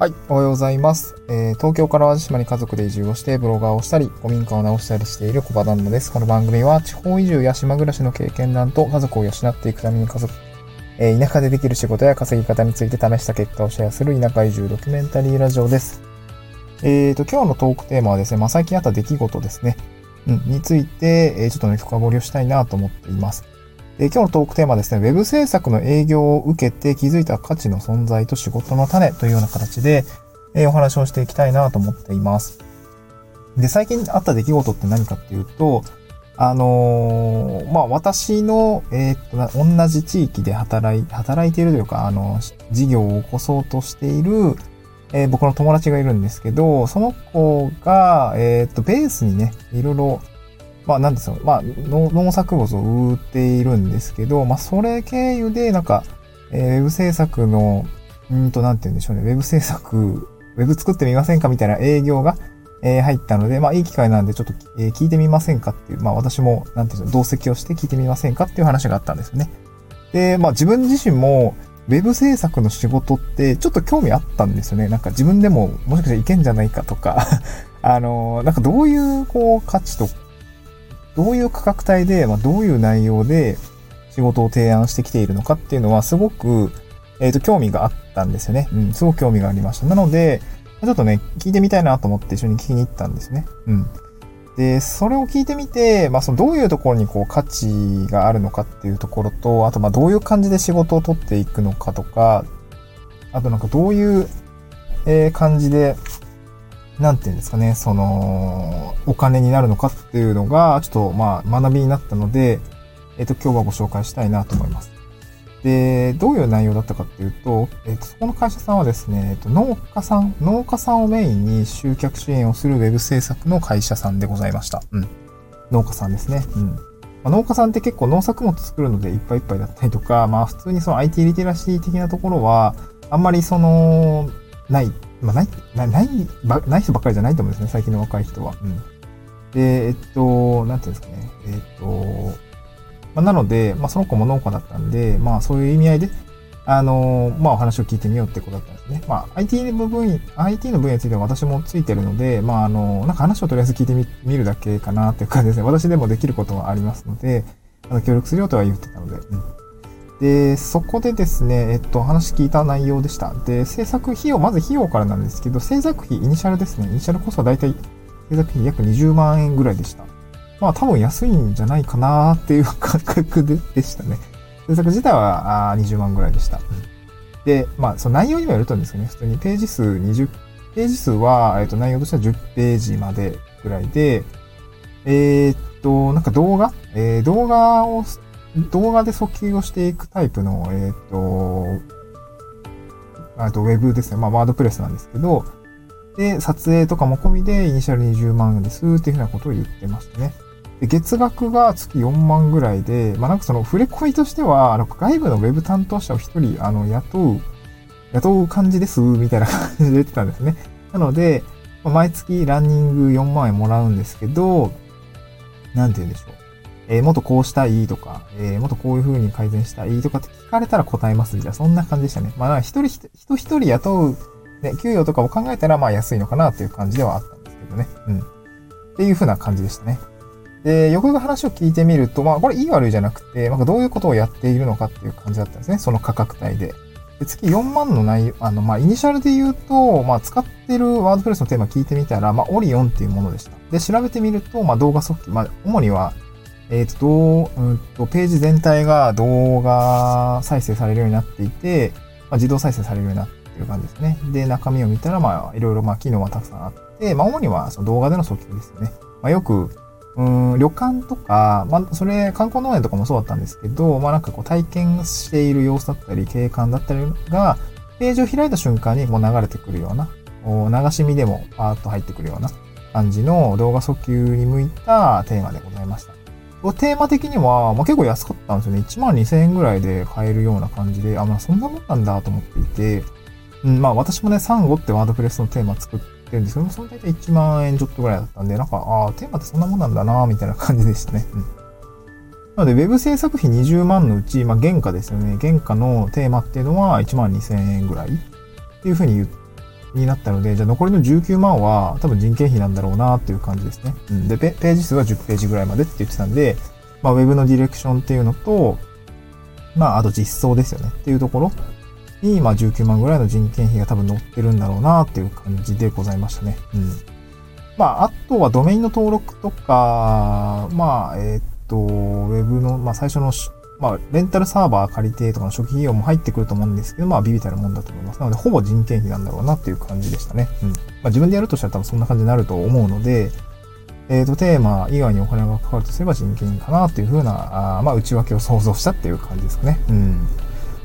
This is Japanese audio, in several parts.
はい、おはようございます。えー、東京から淡路島に家族で移住をしてブロガーをしたり、古民家を直したりしている小場旦那です。この番組は地方移住や島暮らしの経験談と家族を養っていくために家族、えー、田舎でできる仕事や稼ぎ方について試した結果をシェアする田舎移住ドキュメンタリーラジオです。えーと、今日のトークテーマはですね、まあ、最近あった出来事ですね、うん、について、えー、ちょっとね、深掘りをしたいなと思っています。え今日のトークテーマですね、ウェブ制作の営業を受けて気づいた価値の存在と仕事の種というような形で、えお話をしていきたいなと思っています。で、最近あった出来事って何かっていうと、あのー、まあ、私の、えー、っと、同じ地域で働い、働いているというか、あの、事業を起こそうとしている、えー、僕の友達がいるんですけど、その子が、えっと、ベースにね、いろいろ、まあ、なんですよ、まあ、農作物を売っているんですけど、まあ、それ経由で、なんか、えー、ウェブ制作の、うんと、なんて言うんでしょうね、ウェブ制作ウェブ作ってみませんかみたいな営業が、えー、入ったので、まあいい機会なんでちょっと、えー、聞いてみませんかっていう、まあ私も、なんていうの、同席をして聞いてみませんかっていう話があったんですよね。で、まあ自分自身も、ウェブ制作の仕事ってちょっと興味あったんですよね。なんか自分でももしかしたらいけんじゃないかとか あの、なんかどういうこう価値と、どういう価格帯で、まあどういう内容で仕事を提案してきているのかっていうのはすごく、えっ、ー、と、興味があったんですよね。うん、すごく興味がありました。なので、ちょっとね、聞いてみたいなと思って一緒に聞きに行ったんですね。うん。で、それを聞いてみて、まあ、そのどういうところにこう価値があるのかっていうところと、あとまあどういう感じで仕事を取っていくのかとか、あとなんかどういう、えー、感じで、なんていうんですかね、その、お金になるのかっていうのが、ちょっとまあ学びになったので、えっ、ー、と、今日はご紹介したいなと思います。で、どういう内容だったかっていうと、えっ、と、そこの会社さんはですね、えっ、と、農家さん、農家さんをメインに集客支援をするウェブ制作の会社さんでございました。うん。農家さんですね。うん。まあ、農家さんって結構農作物作るのでいっぱいいっぱいだったりとか、まあ普通にその IT リテラシー的なところは、あんまりその、ない、まあない、ない、ないない人ばっかりじゃないと思うんですね、最近の若い人は。うん。で、えっと、なんていうんですかね。えっと、まあ、なので、まあ、その子も農家だったんで、まあ、そういう意味合いで、あの、まあ、お話を聞いてみようってことだったんですね。まあ、IT の部分、IT の分野については私もついてるので、まあ、あの、なんか話をとりあえず聞いてみ、見るだけかなっていう感じですね。私でもできることはありますので、あの、協力するよとは言ってたので、うん。で、そこでですね、えっと、話聞いた内容でした。で、制作費用、まず費用からなんですけど、制作費、イニシャルですね。イニシャルコストはだいたい制作費約20万円ぐらいでした。まあ多分安いんじゃないかなっていう感覚ででしたね。制作自体はあ20万ぐらいでした。で、まあその内容にもよるとですね、普通にページ数20、ページ数は、えっ、と、内容としては10ページまでぐらいで、えー、っと、なんか動画、えー、動画を、動画で訴求をしていくタイプの、えー、っと、あとウェブですね。まあワードプレスなんですけど、で、撮影とかも込みでイニシャル20万ですっていうふうなことを言ってましたね。で月額が月4万ぐらいで、まあ、なんかその触れ込みとしては、あの、外部のウェブ担当者を一人、あの、雇う、雇う感じです、みたいな感じで言ってたんですね。なので、まあ、毎月ランニング4万円もらうんですけど、なんて言うんでしょう。えー、もっとこうしたいとか、えー、もっとこういう風に改善したいとかって聞かれたら答えますみたいな、そんな感じでしたね。まあ、一人人一人雇う、ね、給与とかを考えたら、まあ安いのかなっていう感じではあったんですけどね。うん。っていう風な感じでしたね。で、よくよく話を聞いてみると、まあ、これいい悪いじゃなくて、まあ、どういうことをやっているのかっていう感じだったんですね。その価格帯で。で月4万の内容、あの、まあ、イニシャルで言うと、まあ、使ってるワードプレスのテーマ聞いてみたら、まあ、オリオンっていうものでした。で、調べてみると、まあ、動画速記、まあ、主には、えっ、ー、と、うんと、ページ全体が動画再生されるようになっていて、まあ、自動再生されるようになっている感じですね。で、中身を見たら、まあ、いろいろ、まあ、機能はたくさんあって、まあ、主には、その動画での速記ですよね。まあ、よく、うん、旅館とか、まあ、それ、観光農園とかもそうだったんですけど、まあ、なんかこう体験している様子だったり、景観だったりが、ページを開いた瞬間にもう流れてくるような、流し見でもパーッと入ってくるような感じの動画訴求に向いたテーマでございました。テーマ的には、まあ、結構安かったんですよね。1万2000円ぐらいで買えるような感じで、あ、まあそんなもんなんだと思っていて、うん、まあ私もね、サンゴってワードプレスのテーマ作ってるんですけどそれ大体1万円ちょっとぐらいだったんで、なんか、ああ、テーマってそんなもんなんだなみたいな感じでしたね。うん。なので、ウェブ制作費20万のうち、まあ、原価ですよね。原価のテーマっていうのは1万2000円ぐらいっていうふうに言ってになったので、じゃあ残りの19万は多分人件費なんだろうなっていう感じですね。うん、でペ、ページ数は10ページぐらいまでって言ってたんで、まあ、ウェブのディレクションっていうのと、まあ、あと実装ですよねっていうところに、まあ、19万ぐらいの人件費が多分載ってるんだろうなっていう感じでございましたね。うん。まあ、あとはドメインの登録とか、まあ、えー、っと、ウェブの、まあ、最初のまあ、レンタルサーバー借りてとかの初期費用も入ってくると思うんですけど、まあ、ビビたるもんだと思います。なので、ほぼ人件費なんだろうなっていう感じでしたね。うん。まあ、自分でやるとしたら多分そんな感じになると思うので、えっ、ー、と、テーマ以外にお金がかかるとすれば人件費かなっていう風な、あまあ、内訳を想像したっていう感じですかね。うん。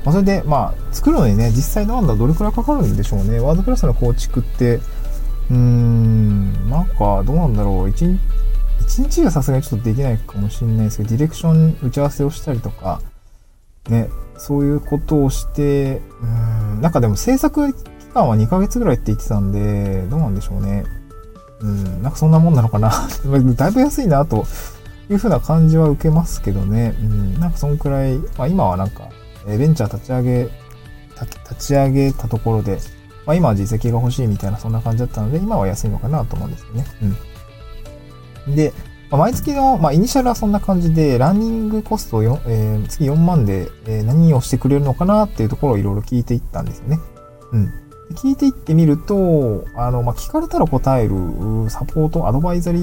まあ、それで、まあ、作るのにね、実際なんだ、どれくらいかかるんでしょうね。ワードプレスの構築って、うーん、なんか、どうなんだろう。1、1日はさすがにちょっとできないかもしれないですけど、ディレクション打ち合わせをしたりとか、ね、そういうことをして、うん、なんかでも制作期間は2ヶ月ぐらいって言ってたんで、どうなんでしょうね。うん、なんかそんなもんなのかな。だいぶ安いな、というふうな感じは受けますけどね。うん、なんかそんくらい、まあ今はなんか、ベンチャー立ち上げ、立ち上げたところで、まあ今は実績が欲しいみたいなそんな感じだったので、今は安いのかなと思うんですよね。うん。で、まあ、毎月の、まあ、イニシャルはそんな感じで、ランニングコストを、えー、月4万で、えー、何をしてくれるのかなっていうところをいろいろ聞いていったんですよね。うん。聞いていってみると、あの、まあ、聞かれたら答えるサポート、アドバイザリー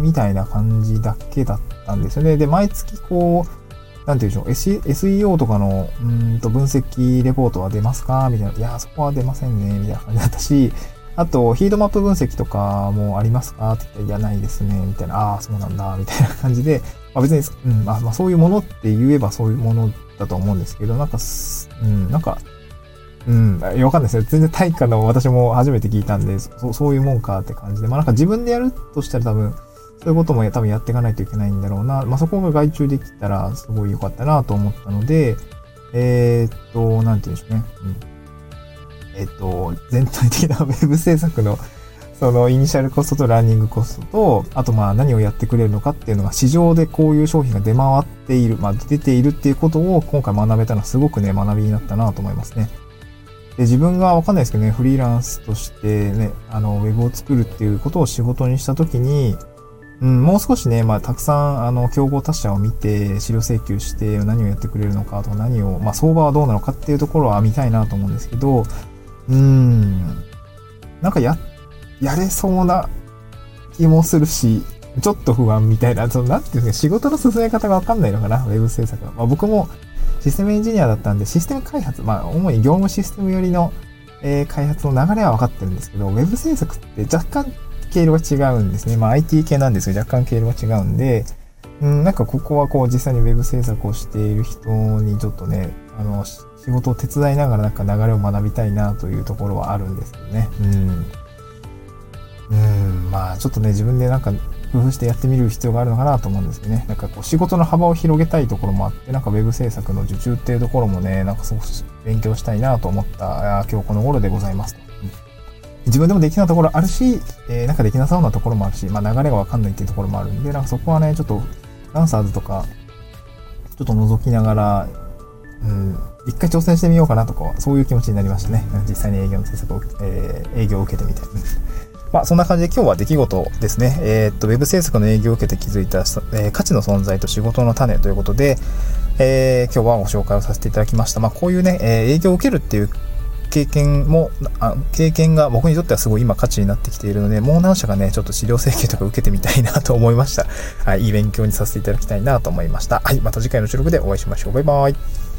みたいな感じだけだったんですよね。で、毎月こう、なんていうんでしょう、SEO とかの、うんと分析レポートは出ますか？みたいな。いや、そこは出ませんね。みたいな感じだったし、あと、ヒートマップ分析とかもありますか？って言って、いや、ないですね。みたいな、ああ、そうなんだ。みたいな感じで、まあ別に、うん、まあ、まあ、そういうものって言えばそういうものだと思うんですけど、なんか、うん、なんか、うん、わかんないですよ。全然対価の私も初めて聞いたんで、そそういうもんかって感じで、まあなんか自分でやるとしたら多分、そういうことも多分やっていかないといけないんだろうな。まあそこが外注できたらすごい良かったなと思ったので、えー、っと、なんて言うんでしょうね。うんえっと、全体的な web 制作のそのイニシャルコストとランニングコストと、あとまあ何をやってくれるのかっていうのが市場でこういう商品が出回っている、まあ出ているっていうことを今回学べたのはすごくね、学びになったなと思いますね。で、自分がわかんないですけどね、フリーランスとしてね、あの、ウェブを作るっていうことを仕事にしたときに、うん、もう少しね、まあ、たくさん、あの、競合他社を見て、資料請求して何をやってくれるのかとか、何を、まあ、相場はどうなのかっていうところは見たいなと思うんですけど、うん。なんかや、やれそうな気もするし、ちょっと不安みたいな、その、なんていうんですか、仕事の進め方がわかんないのかな、ウェブ制作は。まあ、僕もシステムエンジニアだったんで、システム開発、まあ、主に業務システム寄りの、えー、開発の流れは分かってるんですけど、ウェブ制作って若干経路が違うんですね。まあ、IT 系なんですけど、若干経路が違うんで、うん、なんかここはこう実際にウェブ制作をしている人にちょっとね、あの、仕事を手伝いながらなんか流れを学びたいなというところはあるんですけどね。うん。うん、まあちょっとね、自分でなんか工夫してやってみる必要があるのかなと思うんですけどね。なんかこう仕事の幅を広げたいところもあって、なんか web 制作の受注っていうところもね、なんかすごく勉強したいなと思った今日この頃でございますと。自分でもできないところあるし、えー、なんかできなさそうなところもあるし、まあ流れがわかんないっていうところもあるんで、なんかそこはね、ちょっと、ランサーズとか、ちょっと覗きながら、うん、一回挑戦してみようかなとか、そういう気持ちになりましたね。実際に営業の制作を、えー、営業を受けてみて。まあ、そんな感じで今日は出来事ですね。えー、っと、ウェブ制作の営業を受けて気づいた、えー、価値の存在と仕事の種ということで、えー、今日はご紹介をさせていただきました。まあ、こういうね、え営業を受けるっていう経験もあ、経験が僕にとってはすごい今価値になってきているので、もう何社かね、ちょっと資料請求とか受けてみたいなと思いました。はい、いい勉強にさせていただきたいなと思いました。はい、また次回の収録でお会いしましょう。バイバイ。